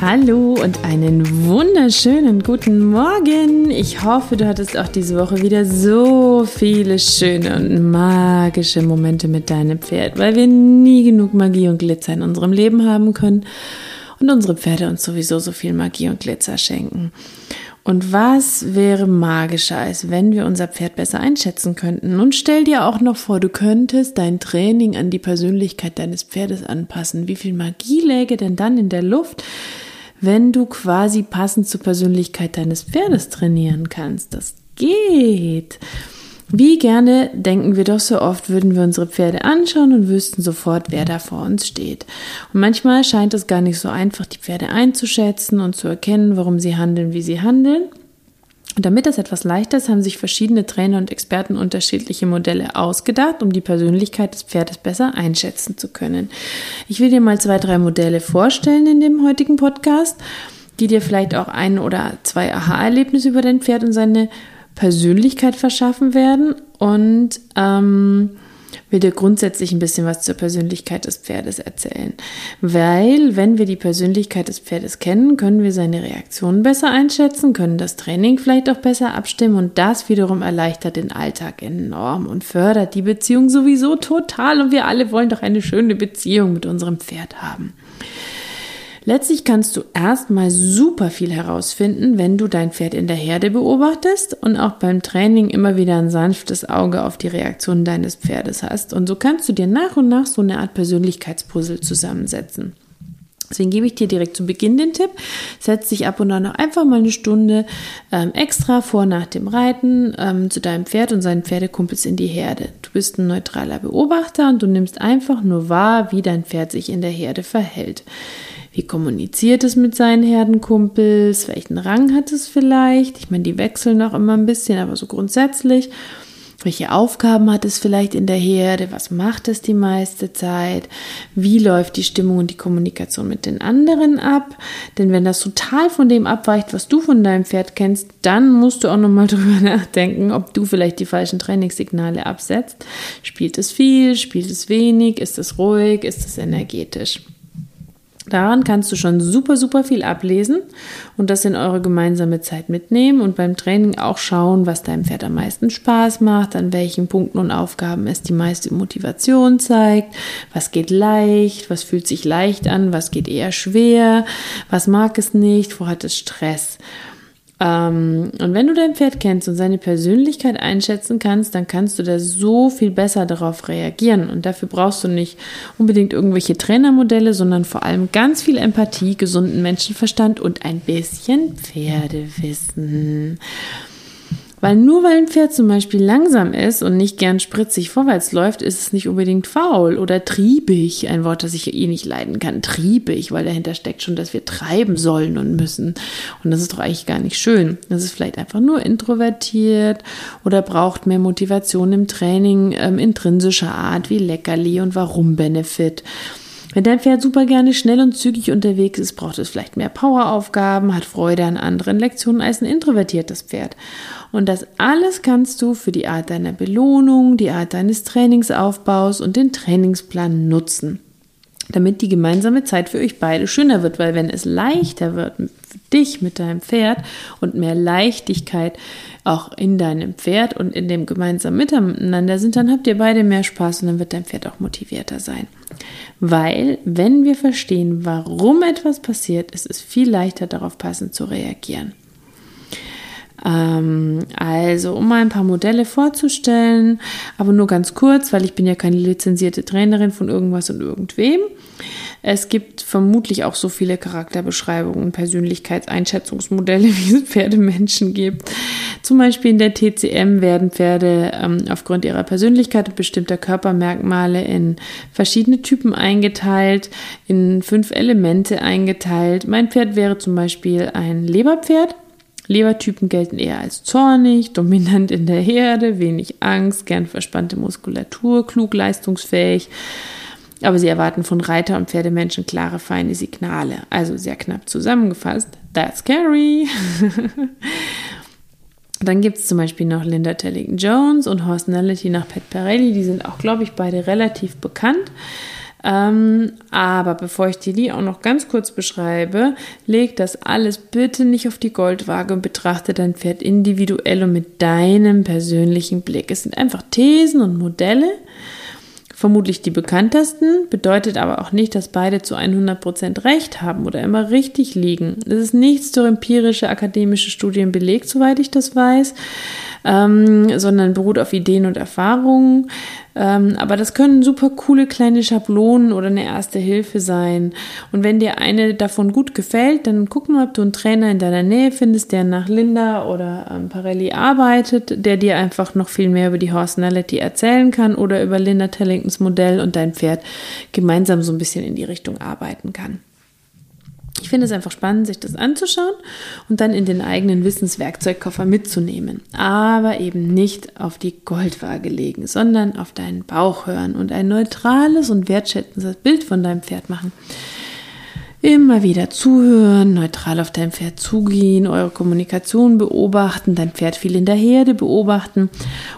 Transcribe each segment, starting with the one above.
Hallo und einen wunderschönen guten Morgen. Ich hoffe, du hattest auch diese Woche wieder so viele schöne und magische Momente mit deinem Pferd, weil wir nie genug Magie und Glitzer in unserem Leben haben können und unsere Pferde uns sowieso so viel Magie und Glitzer schenken. Und was wäre magischer, als wenn wir unser Pferd besser einschätzen könnten? Nun stell dir auch noch vor, du könntest dein Training an die Persönlichkeit deines Pferdes anpassen. Wie viel Magie läge denn dann in der Luft, wenn du quasi passend zur Persönlichkeit deines Pferdes trainieren kannst. Das geht. Wie gerne denken wir doch so oft, würden wir unsere Pferde anschauen und wüssten sofort, wer da vor uns steht. Und manchmal scheint es gar nicht so einfach, die Pferde einzuschätzen und zu erkennen, warum sie handeln, wie sie handeln. Und damit das etwas leichter ist, haben sich verschiedene Trainer und Experten unterschiedliche Modelle ausgedacht, um die Persönlichkeit des Pferdes besser einschätzen zu können. Ich will dir mal zwei, drei Modelle vorstellen in dem heutigen Podcast, die dir vielleicht auch ein oder zwei Aha-Erlebnisse über dein Pferd und seine Persönlichkeit verschaffen werden. Und ähm, will dir grundsätzlich ein bisschen was zur Persönlichkeit des Pferdes erzählen. Weil, wenn wir die Persönlichkeit des Pferdes kennen, können wir seine Reaktionen besser einschätzen, können das Training vielleicht auch besser abstimmen und das wiederum erleichtert den Alltag enorm und fördert die Beziehung sowieso total und wir alle wollen doch eine schöne Beziehung mit unserem Pferd haben. Letztlich kannst du erstmal super viel herausfinden, wenn du dein Pferd in der Herde beobachtest und auch beim Training immer wieder ein sanftes Auge auf die Reaktionen deines Pferdes hast. Und so kannst du dir nach und nach so eine Art Persönlichkeitspuzzle zusammensetzen. Deswegen gebe ich dir direkt zu Beginn den Tipp. Setz dich ab und an noch einfach mal eine Stunde ähm, extra vor nach dem Reiten ähm, zu deinem Pferd und seinen Pferdekumpels in die Herde. Du bist ein neutraler Beobachter und du nimmst einfach nur wahr, wie dein Pferd sich in der Herde verhält. Wie kommuniziert es mit seinen Herdenkumpels? Welchen Rang hat es vielleicht? Ich meine, die wechseln auch immer ein bisschen, aber so grundsätzlich. Welche Aufgaben hat es vielleicht in der Herde? Was macht es die meiste Zeit? Wie läuft die Stimmung und die Kommunikation mit den anderen ab? Denn wenn das total von dem abweicht, was du von deinem Pferd kennst, dann musst du auch nochmal drüber nachdenken, ob du vielleicht die falschen Trainingssignale absetzt. Spielt es viel? Spielt es wenig? Ist es ruhig? Ist es energetisch? Daran kannst du schon super, super viel ablesen und das in eure gemeinsame Zeit mitnehmen und beim Training auch schauen, was deinem Pferd am meisten Spaß macht, an welchen Punkten und Aufgaben es die meiste Motivation zeigt, was geht leicht, was fühlt sich leicht an, was geht eher schwer, was mag es nicht, wo hat es Stress. Ähm, und wenn du dein Pferd kennst und seine Persönlichkeit einschätzen kannst, dann kannst du da so viel besser darauf reagieren. Und dafür brauchst du nicht unbedingt irgendwelche Trainermodelle, sondern vor allem ganz viel Empathie, gesunden Menschenverstand und ein bisschen Pferdewissen. Weil nur weil ein Pferd zum Beispiel langsam ist und nicht gern spritzig vorwärts läuft, ist es nicht unbedingt faul oder triebig. Ein Wort, das ich eh nicht leiden kann. Triebig, weil dahinter steckt schon, dass wir treiben sollen und müssen. Und das ist doch eigentlich gar nicht schön. Das ist vielleicht einfach nur introvertiert oder braucht mehr Motivation im Training ähm, intrinsischer Art wie Leckerli und Warum-Benefit. Wenn dein Pferd super gerne schnell und zügig unterwegs ist, braucht es vielleicht mehr Poweraufgaben, hat Freude an anderen Lektionen als ein introvertiertes Pferd. Und das alles kannst du für die Art deiner Belohnung, die Art deines Trainingsaufbaus und den Trainingsplan nutzen damit die gemeinsame Zeit für euch beide schöner wird, weil wenn es leichter wird für dich mit deinem Pferd und mehr Leichtigkeit auch in deinem Pferd und in dem gemeinsamen Miteinander sind, dann habt ihr beide mehr Spaß und dann wird dein Pferd auch motivierter sein. Weil, wenn wir verstehen, warum etwas passiert, ist es viel leichter darauf passend zu reagieren. Ähm, also, um mal ein paar Modelle vorzustellen, aber nur ganz kurz, weil ich bin ja keine lizenzierte Trainerin von irgendwas und irgendwem. Es gibt vermutlich auch so viele Charakterbeschreibungen Persönlichkeitseinschätzungsmodelle, wie es Pferdemenschen gibt. Zum Beispiel in der TCM werden Pferde ähm, aufgrund ihrer Persönlichkeit und bestimmter Körpermerkmale in verschiedene Typen eingeteilt, in fünf Elemente eingeteilt. Mein Pferd wäre zum Beispiel ein Leberpferd. Lebertypen gelten eher als zornig, dominant in der Herde, wenig Angst, gern verspannte Muskulatur, klug, leistungsfähig. Aber sie erwarten von Reiter und Pferdemenschen klare, feine Signale. Also sehr knapp zusammengefasst. That's scary. Dann gibt es zum Beispiel noch Linda Tellington Jones und Horst Nellity nach Pat Parelli. Die sind auch, glaube ich, beide relativ bekannt. Ähm, aber bevor ich dir die auch noch ganz kurz beschreibe, leg das alles bitte nicht auf die Goldwaage und betrachte dein Pferd individuell und mit deinem persönlichen Blick. Es sind einfach Thesen und Modelle, vermutlich die bekanntesten, bedeutet aber auch nicht, dass beide zu 100% recht haben oder immer richtig liegen. Es ist nichts durch empirische akademische Studien belegt, soweit ich das weiß ähm, sondern beruht auf Ideen und Erfahrungen. Ähm, aber das können super coole kleine Schablonen oder eine erste Hilfe sein. Und wenn dir eine davon gut gefällt, dann guck mal, ob du einen Trainer in deiner Nähe findest, der nach Linda oder ähm, Parelli arbeitet, der dir einfach noch viel mehr über die Horsenality erzählen kann oder über Linda Tellingtons Modell und dein Pferd gemeinsam so ein bisschen in die Richtung arbeiten kann. Ich finde es einfach spannend, sich das anzuschauen und dann in den eigenen Wissenswerkzeugkoffer mitzunehmen. Aber eben nicht auf die Goldwaage legen, sondern auf deinen Bauch hören und ein neutrales und wertschätzendes Bild von deinem Pferd machen. Immer wieder zuhören, neutral auf dein Pferd zugehen, eure Kommunikation beobachten, dein Pferd viel in der Herde beobachten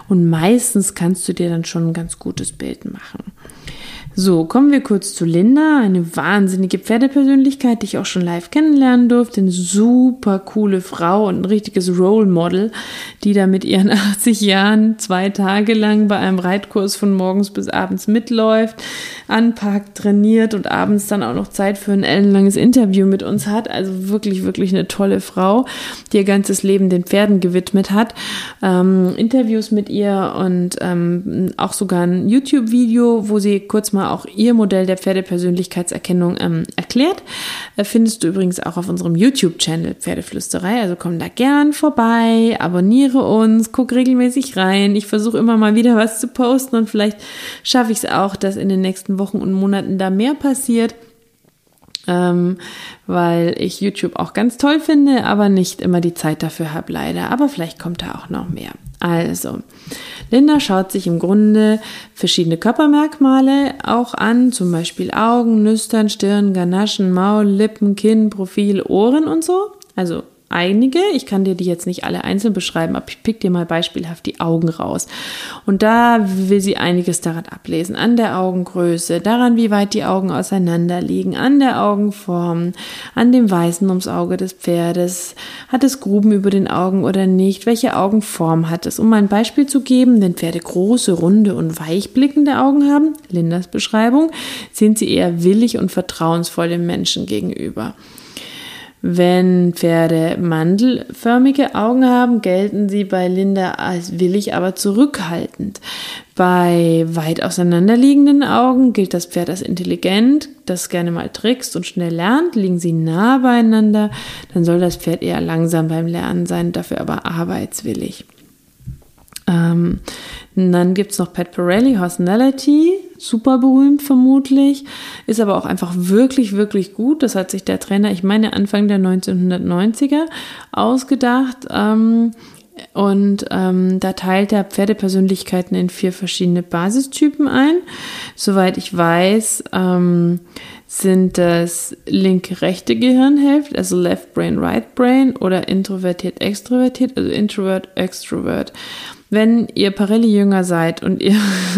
und meistens kannst du dir dann schon ein ganz gutes Bild machen. So, kommen wir kurz zu Linda, eine wahnsinnige Pferdepersönlichkeit, die ich auch schon live kennenlernen durfte. Eine super coole Frau und ein richtiges Role Model, die da mit ihren 80 Jahren zwei Tage lang bei einem Reitkurs von morgens bis abends mitläuft, anpackt, trainiert und abends dann auch noch Zeit für ein ellenlanges Interview mit uns hat. Also wirklich, wirklich eine tolle Frau, die ihr ganzes Leben den Pferden gewidmet hat. Ähm, Interviews mit ihr und ähm, auch sogar ein YouTube-Video, wo sie kurz mal mal auch ihr Modell der Pferdepersönlichkeitserkennung ähm, erklärt. Äh, findest du übrigens auch auf unserem YouTube-Channel Pferdeflüsterei. Also komm da gern vorbei, abonniere uns, guck regelmäßig rein. Ich versuche immer mal wieder was zu posten und vielleicht schaffe ich es auch, dass in den nächsten Wochen und Monaten da mehr passiert. Ähm, weil ich YouTube auch ganz toll finde, aber nicht immer die Zeit dafür habe, leider. Aber vielleicht kommt da auch noch mehr. Also, Linda schaut sich im Grunde verschiedene Körpermerkmale auch an, zum Beispiel Augen, Nüstern, Stirn, Ganaschen, Maul, Lippen, Kinn, Profil, Ohren und so. Also einige. Ich kann dir die jetzt nicht alle einzeln beschreiben, aber ich pick dir mal beispielhaft die Augen raus. Und da will sie einiges daran ablesen. An der Augengröße, daran, wie weit die Augen auseinander liegen, an der Augenform, an dem Weißen ums Auge des Pferdes. Hat es Gruben über den Augen oder nicht? Welche Augenform hat es? Um mal ein Beispiel zu geben, wenn Pferde große, runde und weichblickende Augen haben, Lindas Beschreibung, sind sie eher willig und vertrauensvoll dem Menschen gegenüber. Wenn Pferde mandelförmige Augen haben, gelten sie bei Linda als willig, aber zurückhaltend. Bei weit auseinanderliegenden Augen gilt das Pferd als intelligent, das gerne mal trickst und schnell lernt. Liegen sie nah beieinander, dann soll das Pferd eher langsam beim Lernen sein, dafür aber arbeitswillig. Ähm, dann gibt es noch Pat Pirelli, Personality, super berühmt vermutlich, ist aber auch einfach wirklich, wirklich gut. Das hat sich der Trainer, ich meine Anfang der 1990er, ausgedacht. Ähm, und ähm, da teilt er Pferdepersönlichkeiten in vier verschiedene Basistypen ein. Soweit ich weiß, ähm, sind das linke, rechte Gehirnhälfte, also Left Brain, Right Brain oder introvertiert, extrovertiert, also Introvert, Extrovert. Wenn ihr Parelli-Jünger seid und ihr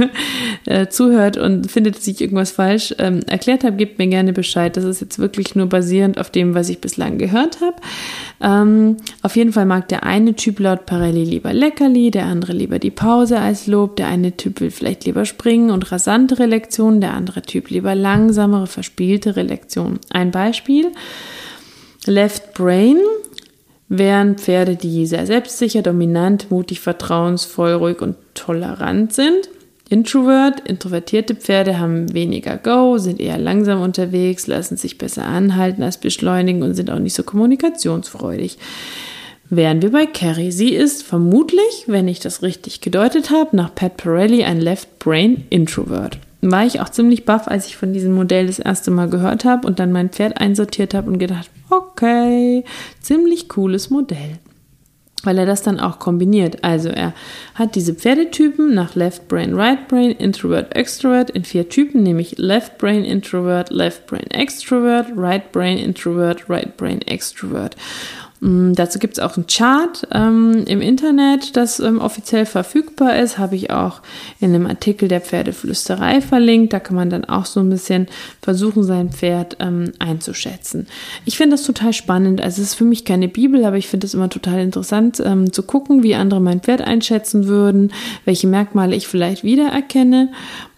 äh, zuhört und findet, dass ich irgendwas falsch ähm, erklärt habe, gebt mir gerne Bescheid. Das ist jetzt wirklich nur basierend auf dem, was ich bislang gehört habe. Ähm, auf jeden Fall mag der eine Typ laut Parelli lieber Leckerli, der andere lieber die Pause als Lob, der eine Typ will vielleicht lieber springen und rasantere Lektionen, der andere Typ lieber langsamere, verspieltere Lektionen. Ein Beispiel. Left Brain während Pferde, die sehr selbstsicher, dominant, mutig, vertrauensvoll, ruhig und tolerant sind. Introvert, introvertierte Pferde haben weniger Go, sind eher langsam unterwegs, lassen sich besser anhalten als beschleunigen und sind auch nicht so kommunikationsfreudig. Wären wir bei Carrie. Sie ist vermutlich, wenn ich das richtig gedeutet habe, nach Pat Pirelli ein Left Brain Introvert. War ich auch ziemlich baff, als ich von diesem Modell das erste Mal gehört habe und dann mein Pferd einsortiert habe und gedacht, okay, ziemlich cooles Modell weil er das dann auch kombiniert. Also er hat diese Pferdetypen nach Left Brain, Right Brain, Introvert, Extrovert in vier Typen, nämlich Left Brain Introvert, Left Brain Extrovert, Right Brain Introvert, Right Brain Extrovert. Mm, dazu gibt es auch ein Chart ähm, im Internet, das ähm, offiziell verfügbar ist. Habe ich auch in einem Artikel der Pferdeflüsterei verlinkt. Da kann man dann auch so ein bisschen versuchen, sein Pferd ähm, einzuschätzen. Ich finde das total spannend. Also es ist für mich keine Bibel, aber ich finde es immer total interessant ähm, zu gucken, wie andere mein Pferd einschätzen würden, welche Merkmale ich vielleicht wiedererkenne.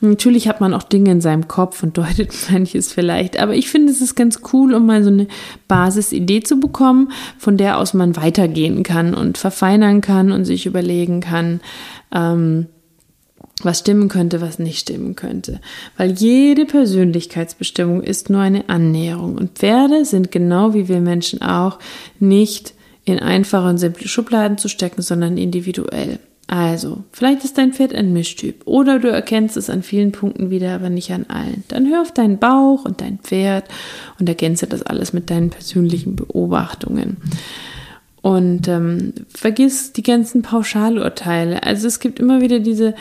Natürlich hat man auch Dinge in seinem Kopf und deutet manches vielleicht, aber ich finde es ist ganz cool, um mal so eine Basisidee zu bekommen, von der aus man weitergehen kann und verfeinern kann und sich überlegen kann, ähm, was stimmen könnte, was nicht stimmen könnte. Weil jede Persönlichkeitsbestimmung ist nur eine Annäherung und Pferde sind genau wie wir Menschen auch nicht in einfache und simple Schubladen zu stecken, sondern individuell. Also, vielleicht ist dein Pferd ein Mischtyp oder du erkennst es an vielen Punkten wieder, aber nicht an allen. Dann hör auf deinen Bauch und dein Pferd und ergänze das alles mit deinen persönlichen Beobachtungen. Und ähm, vergiss die ganzen Pauschalurteile. Also es gibt immer wieder diese,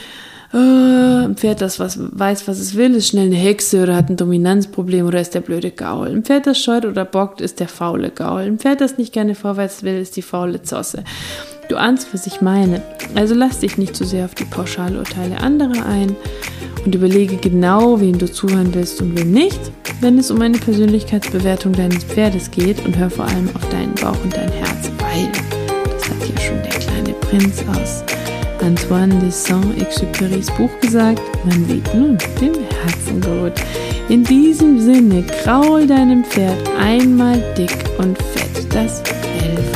oh, ein Pferd, das was weiß, was es will, ist schnell eine Hexe oder hat ein Dominanzproblem oder ist der blöde Gaul. Ein Pferd, das scheut oder bockt, ist der faule Gaul. Ein Pferd, das nicht gerne vorwärts will, ist die faule Zosse. Du ahnst, was ich meine. Also lass dich nicht zu sehr auf die Pauschalurteile anderer ein und überlege genau, wem du zuhören willst und wem nicht, wenn es um eine Persönlichkeitsbewertung deines Pferdes geht und hör vor allem auf deinen Bauch und dein Herz, weil, das hat ja schon der kleine Prinz aus Antoine de Saint-Exupéry's Buch gesagt, man sieht nun dem Herzen gut. In diesem Sinne, kraul deinem Pferd einmal dick und fett das Fell